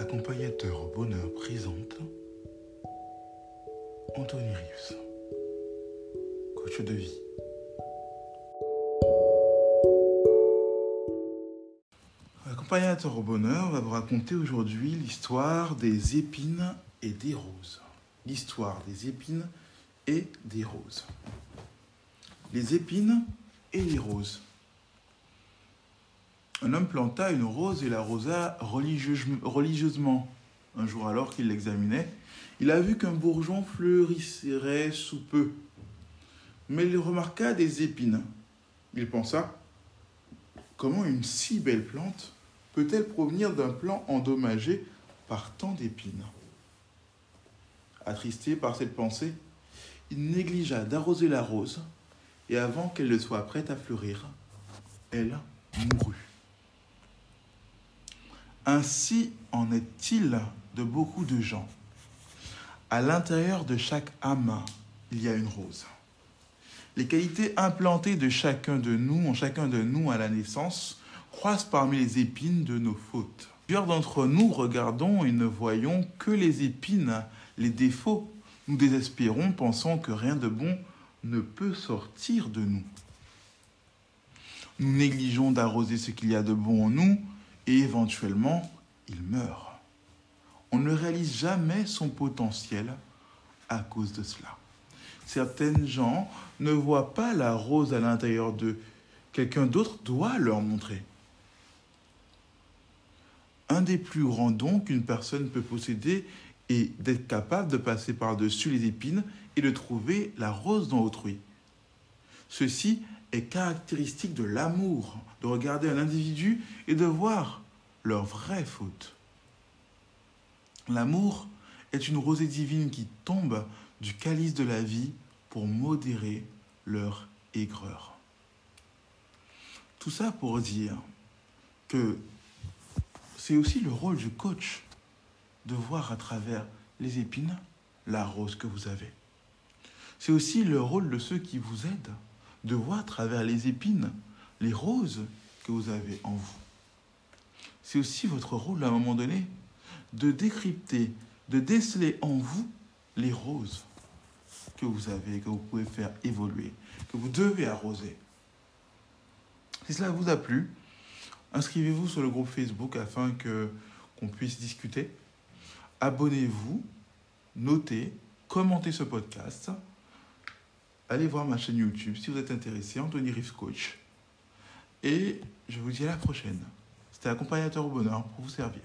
Accompagnateur au bonheur présente Anthony Rives, coach de vie. Accompagnateur au bonheur va vous raconter aujourd'hui l'histoire des épines et des roses. L'histoire des épines et des roses. Les épines et les roses. Un homme planta une rose et l'arrosa religieusement. Un jour alors qu'il l'examinait, il a vu qu'un bourgeon fleurirait sous peu. Mais il remarqua des épines. Il pensa, comment une si belle plante peut-elle provenir d'un plant endommagé par tant d'épines? Attristé par cette pensée, il négligea d'arroser la rose, et avant qu'elle ne soit prête à fleurir, elle mourut. Ainsi en est-il de beaucoup de gens. À l'intérieur de chaque âme, il y a une rose. Les qualités implantées de chacun de nous, en chacun de nous à la naissance, croissent parmi les épines de nos fautes. Plusieurs d'entre nous regardons et ne voyons que les épines, les défauts. Nous désespérons, pensant que rien de bon ne peut sortir de nous. Nous négligeons d'arroser ce qu'il y a de bon en nous et éventuellement, il meurt. On ne réalise jamais son potentiel à cause de cela. Certaines gens ne voient pas la rose à l'intérieur d'eux. Quelqu'un d'autre doit leur montrer. Un des plus grands dons qu'une personne peut posséder est d'être capable de passer par-dessus les épines et de trouver la rose dans autrui. Ceci est caractéristique de l'amour, de regarder un individu et de voir leur vraie faute. L'amour est une rosée divine qui tombe du calice de la vie pour modérer leur aigreur. Tout ça pour dire que c'est aussi le rôle du coach de voir à travers les épines la rose que vous avez. C'est aussi le rôle de ceux qui vous aident de voir à travers les épines les roses que vous avez en vous. C'est aussi votre rôle à un moment donné de décrypter, de déceler en vous les roses que vous avez, que vous pouvez faire évoluer, que vous devez arroser. Si cela vous a plu, inscrivez-vous sur le groupe Facebook afin que qu'on puisse discuter. Abonnez-vous, notez, commentez ce podcast. Allez voir ma chaîne YouTube si vous êtes intéressé, Anthony Riff Coach. Et je vous dis à la prochaine. C'était accompagnateur au bonheur pour vous servir.